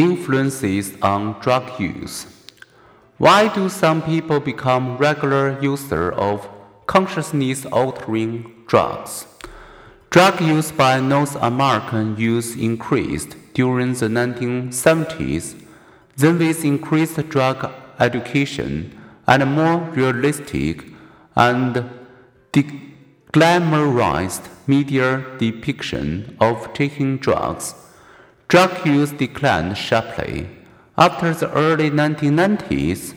Influences on drug use. Why do some people become regular users of consciousness altering drugs? Drug use by North American youth increased during the 1970s. Then, with increased drug education and more realistic and glamorized media depiction of taking drugs, drug use declined sharply. After the early 1990s,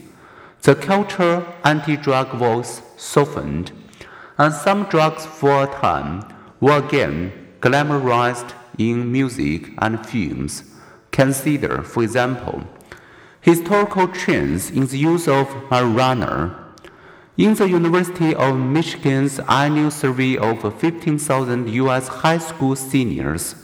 the culture anti-drug voice softened, and some drugs for a time were again glamorized in music and films. Consider, for example, historical trends in the use of marijuana in the University of Michigan's annual survey of 15,000 U.S. high school seniors,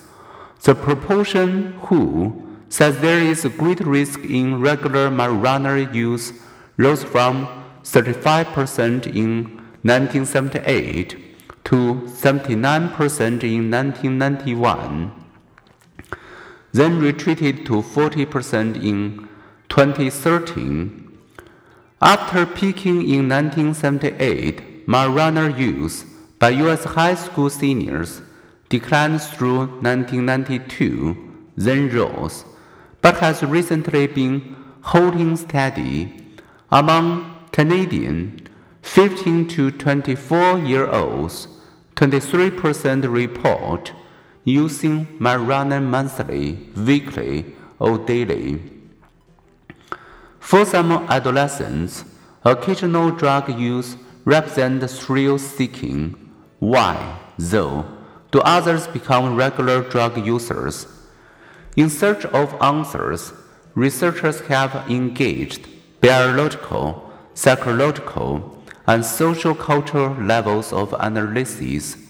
the proportion who says there is a great risk in regular marijuana use rose from 35% in 1978 to 79% in 1991, then retreated to 40% in 2013 after peaking in 1978, marijuana use by U.S. high school seniors declined through 1992, then rose, but has recently been holding steady. Among Canadian 15 to 24 year olds, 23% report using marijuana monthly, weekly, or daily. For some adolescents, occasional drug use represents thrill seeking. Why, though, do others become regular drug users? In search of answers, researchers have engaged biological, psychological, and social cultural levels of analysis